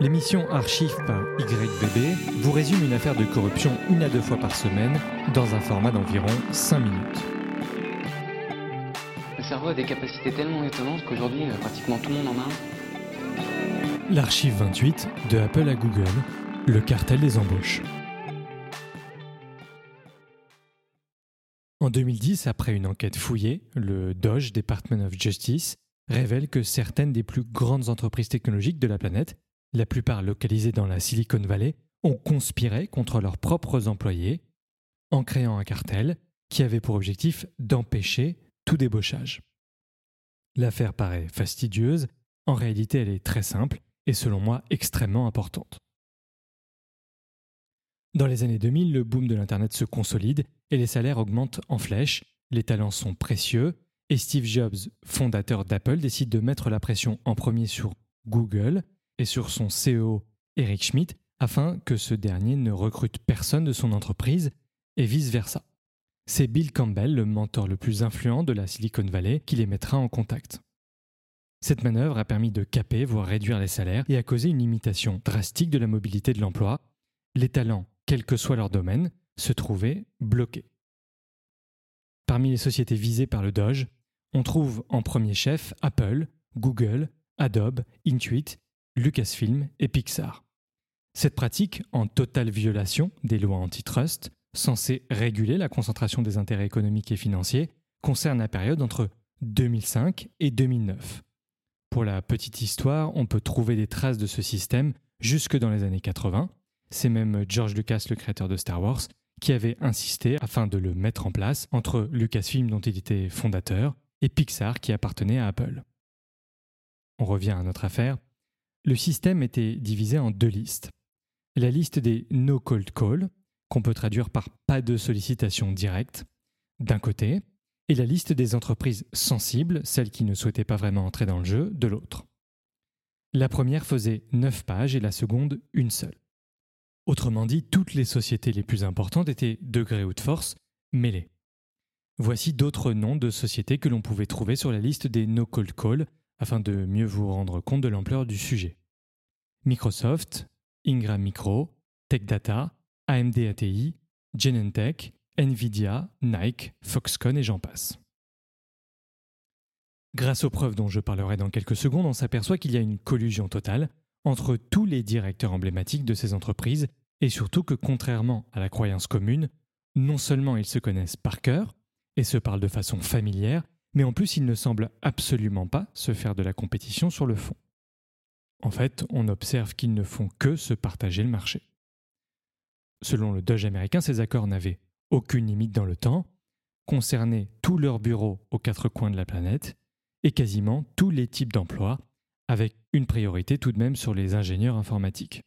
L'émission Archive par YBB vous résume une affaire de corruption une à deux fois par semaine dans un format d'environ 5 minutes. Le cerveau a des capacités tellement étonnantes qu'aujourd'hui, euh, pratiquement tout le monde en a un. L'archive 28 de Apple à Google, le cartel des embauches. En 2010, après une enquête fouillée, le Doge Department of Justice révèle que certaines des plus grandes entreprises technologiques de la planète la plupart localisés dans la Silicon Valley, ont conspiré contre leurs propres employés en créant un cartel qui avait pour objectif d'empêcher tout débauchage. L'affaire paraît fastidieuse, en réalité elle est très simple et selon moi extrêmement importante. Dans les années 2000, le boom de l'Internet se consolide et les salaires augmentent en flèche, les talents sont précieux, et Steve Jobs, fondateur d'Apple, décide de mettre la pression en premier sur Google et sur son CEO Eric Schmidt afin que ce dernier ne recrute personne de son entreprise et vice-versa. C'est Bill Campbell, le mentor le plus influent de la Silicon Valley, qui les mettra en contact. Cette manœuvre a permis de caper, voire réduire les salaires, et a causé une limitation drastique de la mobilité de l'emploi. Les talents, quel que soit leur domaine, se trouvaient bloqués. Parmi les sociétés visées par le Doge, on trouve en premier chef Apple, Google, Adobe, Intuit Lucasfilm et Pixar. Cette pratique, en totale violation des lois antitrust, censées réguler la concentration des intérêts économiques et financiers, concerne la période entre 2005 et 2009. Pour la petite histoire, on peut trouver des traces de ce système jusque dans les années 80. C'est même George Lucas, le créateur de Star Wars, qui avait insisté afin de le mettre en place entre Lucasfilm dont il était fondateur et Pixar qui appartenait à Apple. On revient à notre affaire. Le système était divisé en deux listes. La liste des no cold call, qu'on peut traduire par pas de sollicitation directe, d'un côté, et la liste des entreprises sensibles, celles qui ne souhaitaient pas vraiment entrer dans le jeu, de l'autre. La première faisait 9 pages et la seconde une seule. Autrement dit, toutes les sociétés les plus importantes étaient, de gré ou de force, mêlées. Voici d'autres noms de sociétés que l'on pouvait trouver sur la liste des no cold call afin de mieux vous rendre compte de l'ampleur du sujet. Microsoft, Ingram Micro, Tech Data, AMD ATI, Genentech, Nvidia, Nike, Foxconn et j'en passe. Grâce aux preuves dont je parlerai dans quelques secondes, on s'aperçoit qu'il y a une collusion totale entre tous les directeurs emblématiques de ces entreprises et surtout que contrairement à la croyance commune, non seulement ils se connaissent par cœur et se parlent de façon familière, mais en plus ils ne semblent absolument pas se faire de la compétition sur le fond. En fait, on observe qu'ils ne font que se partager le marché. Selon le Doge américain, ces accords n'avaient aucune limite dans le temps, concernaient tous leurs bureaux aux quatre coins de la planète et quasiment tous les types d'emplois, avec une priorité tout de même sur les ingénieurs informatiques.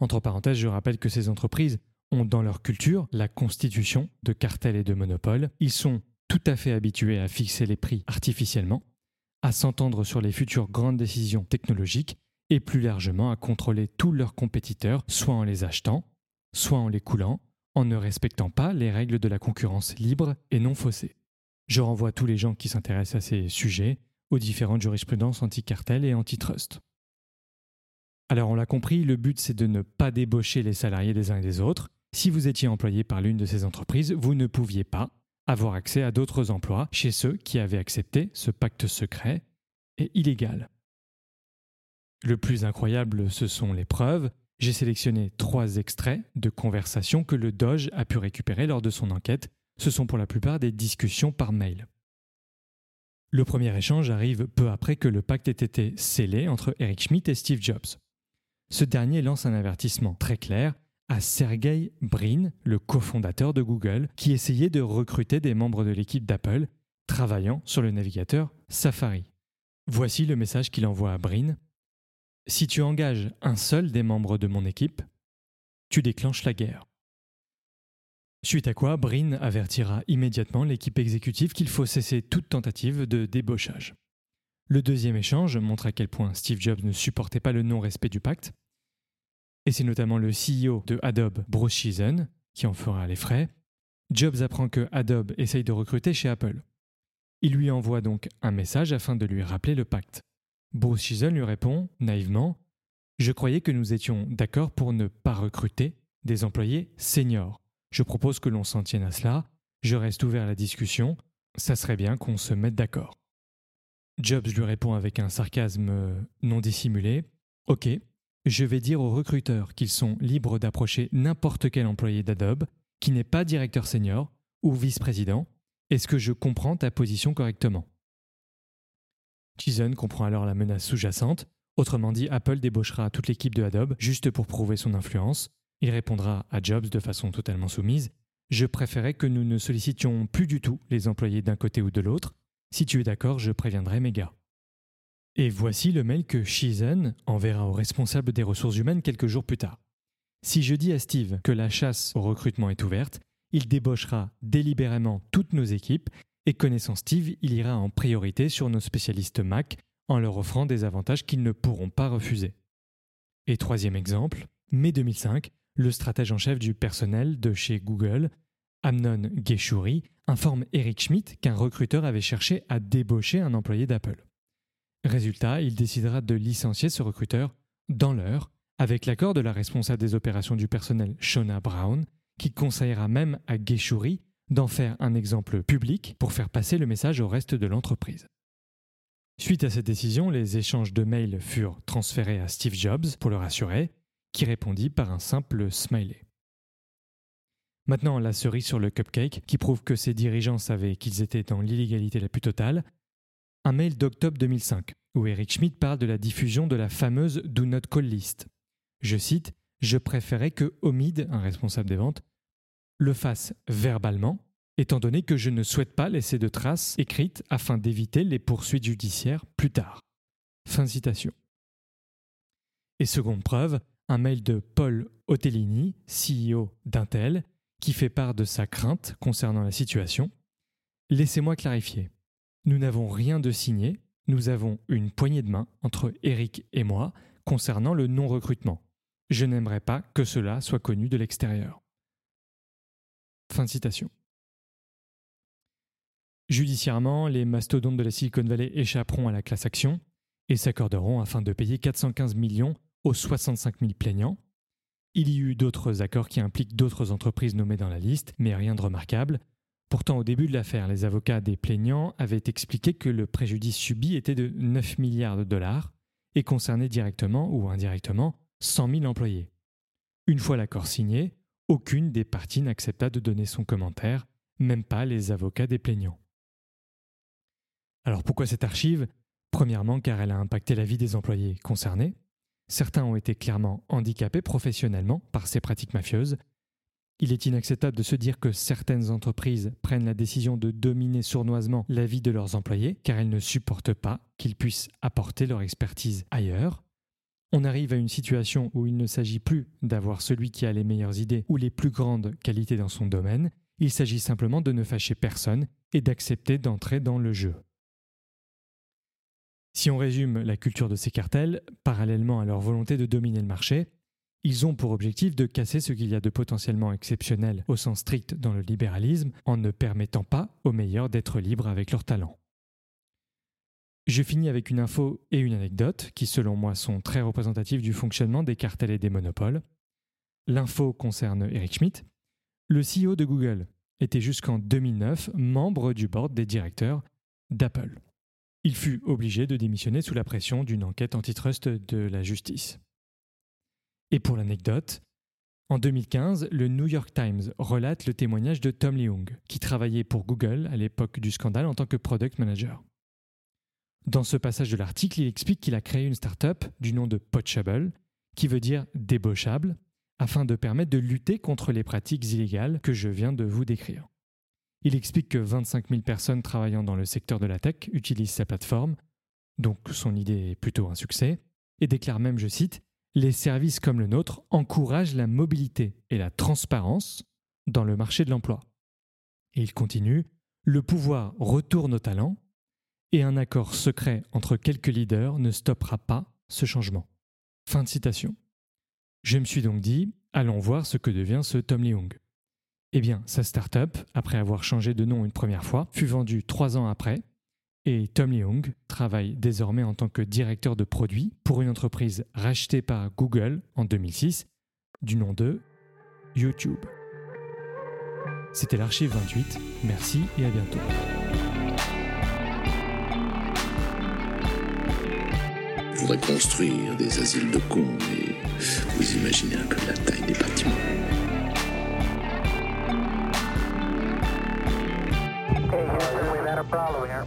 Entre parenthèses, je rappelle que ces entreprises ont dans leur culture la constitution de cartels et de monopoles. Ils sont tout à fait habitués à fixer les prix artificiellement à s'entendre sur les futures grandes décisions technologiques et plus largement à contrôler tous leurs compétiteurs, soit en les achetant, soit en les coulant, en ne respectant pas les règles de la concurrence libre et non faussée. Je renvoie tous les gens qui s'intéressent à ces sujets aux différentes jurisprudences anti-cartel et antitrust. Alors on l'a compris, le but c'est de ne pas débaucher les salariés des uns et des autres. Si vous étiez employé par l'une de ces entreprises, vous ne pouviez pas, avoir accès à d'autres emplois chez ceux qui avaient accepté ce pacte secret et illégal. Le plus incroyable, ce sont les preuves. J'ai sélectionné trois extraits de conversations que le Doge a pu récupérer lors de son enquête. Ce sont pour la plupart des discussions par mail. Le premier échange arrive peu après que le pacte ait été scellé entre Eric Schmidt et Steve Jobs. Ce dernier lance un avertissement très clair à Sergey Brin, le cofondateur de Google, qui essayait de recruter des membres de l'équipe d'Apple travaillant sur le navigateur Safari. Voici le message qu'il envoie à Brin. Si tu engages un seul des membres de mon équipe, tu déclenches la guerre. Suite à quoi, Brin avertira immédiatement l'équipe exécutive qu'il faut cesser toute tentative de débauchage. Le deuxième échange montre à quel point Steve Jobs ne supportait pas le non-respect du pacte et c'est notamment le CEO de Adobe, Bruce Sheehan, qui en fera les frais. Jobs apprend que Adobe essaye de recruter chez Apple. Il lui envoie donc un message afin de lui rappeler le pacte. Bruce Chizen lui répond, naïvement, Je croyais que nous étions d'accord pour ne pas recruter des employés seniors. Je propose que l'on s'en tienne à cela. Je reste ouvert à la discussion. Ça serait bien qu'on se mette d'accord. Jobs lui répond avec un sarcasme non dissimulé. Ok, je vais dire aux recruteurs qu'ils sont libres d'approcher n'importe quel employé d'Adobe qui n'est pas directeur senior ou vice-président. Est-ce que je comprends ta position correctement? Chison comprend alors la menace sous-jacente. Autrement dit, Apple débauchera toute l'équipe de Adobe juste pour prouver son influence. Il répondra à Jobs de façon totalement soumise. Je préférais que nous ne sollicitions plus du tout les employés d'un côté ou de l'autre. Si tu es d'accord, je préviendrai mes gars. Et voici le mail que Shizen enverra au responsable des ressources humaines quelques jours plus tard. Si je dis à Steve que la chasse au recrutement est ouverte, il débauchera délibérément toutes nos équipes et connaissant Steve, il ira en priorité sur nos spécialistes Mac en leur offrant des avantages qu'ils ne pourront pas refuser. Et troisième exemple, mai 2005, le stratège en chef du personnel de chez Google, Amnon Geshouri, informe Eric Schmidt qu'un recruteur avait cherché à débaucher un employé d'Apple. Résultat, il décidera de licencier ce recruteur dans l'heure, avec l'accord de la responsable des opérations du personnel Shona Brown, qui conseillera même à Geshouri d'en faire un exemple public pour faire passer le message au reste de l'entreprise. Suite à cette décision, les échanges de mails furent transférés à Steve Jobs pour le rassurer, qui répondit par un simple smiley. Maintenant, la cerise sur le cupcake, qui prouve que ses dirigeants savaient qu'ils étaient dans l'illégalité la plus totale, un mail d'octobre 2005, où Eric Schmidt parle de la diffusion de la fameuse Do Not Call List. Je cite Je préférais que Omid, un responsable des ventes, le fasse verbalement, étant donné que je ne souhaite pas laisser de traces écrites afin d'éviter les poursuites judiciaires plus tard. Fin de citation. Et seconde preuve, un mail de Paul Otellini, CEO d'Intel, qui fait part de sa crainte concernant la situation. Laissez-moi clarifier. Nous n'avons rien de signé, nous avons une poignée de main entre Eric et moi concernant le non-recrutement. Je n'aimerais pas que cela soit connu de l'extérieur. Fin de citation. Judiciairement, les mastodontes de la Silicon Valley échapperont à la classe action et s'accorderont afin de payer 415 millions aux 65 000 plaignants. Il y eut d'autres accords qui impliquent d'autres entreprises nommées dans la liste, mais rien de remarquable. Pourtant, au début de l'affaire, les avocats des plaignants avaient expliqué que le préjudice subi était de 9 milliards de dollars et concernait directement ou indirectement 100 000 employés. Une fois l'accord signé, aucune des parties n'accepta de donner son commentaire, même pas les avocats des plaignants. Alors pourquoi cette archive? Premièrement car elle a impacté la vie des employés concernés. Certains ont été clairement handicapés professionnellement par ces pratiques mafieuses. Il est inacceptable de se dire que certaines entreprises prennent la décision de dominer sournoisement la vie de leurs employés car elles ne supportent pas qu'ils puissent apporter leur expertise ailleurs on arrive à une situation où il ne s'agit plus d'avoir celui qui a les meilleures idées ou les plus grandes qualités dans son domaine, il s'agit simplement de ne fâcher personne et d'accepter d'entrer dans le jeu. Si on résume la culture de ces cartels, parallèlement à leur volonté de dominer le marché, ils ont pour objectif de casser ce qu'il y a de potentiellement exceptionnel au sens strict dans le libéralisme en ne permettant pas aux meilleurs d'être libres avec leurs talents. Je finis avec une info et une anecdote qui, selon moi, sont très représentatives du fonctionnement des cartels et des monopoles. L'info concerne Eric Schmidt. Le CEO de Google était jusqu'en 2009 membre du board des directeurs d'Apple. Il fut obligé de démissionner sous la pression d'une enquête antitrust de la justice. Et pour l'anecdote, en 2015, le New York Times relate le témoignage de Tom Leung, qui travaillait pour Google à l'époque du scandale en tant que product manager. Dans ce passage de l'article, il explique qu'il a créé une start-up du nom de Poachable, qui veut dire débauchable, afin de permettre de lutter contre les pratiques illégales que je viens de vous décrire. Il explique que 25 000 personnes travaillant dans le secteur de la tech utilisent sa plateforme, donc son idée est plutôt un succès, et déclare même, je cite, Les services comme le nôtre encouragent la mobilité et la transparence dans le marché de l'emploi. Et il continue, Le pouvoir retourne aux talents, et un accord secret entre quelques leaders ne stoppera pas ce changement. Fin de citation. Je me suis donc dit, allons voir ce que devient ce Tom Leung. Eh bien, sa start-up, après avoir changé de nom une première fois, fut vendue trois ans après, Et Tom Leung travaille désormais en tant que directeur de produit pour une entreprise rachetée par Google en 2006 du nom de YouTube. C'était l'archive 28. Merci et à bientôt. Je voudrais construire des asiles de cons, mais vous imaginez un peu la taille des bâtiments. Okay, Houston, we've had a problem here.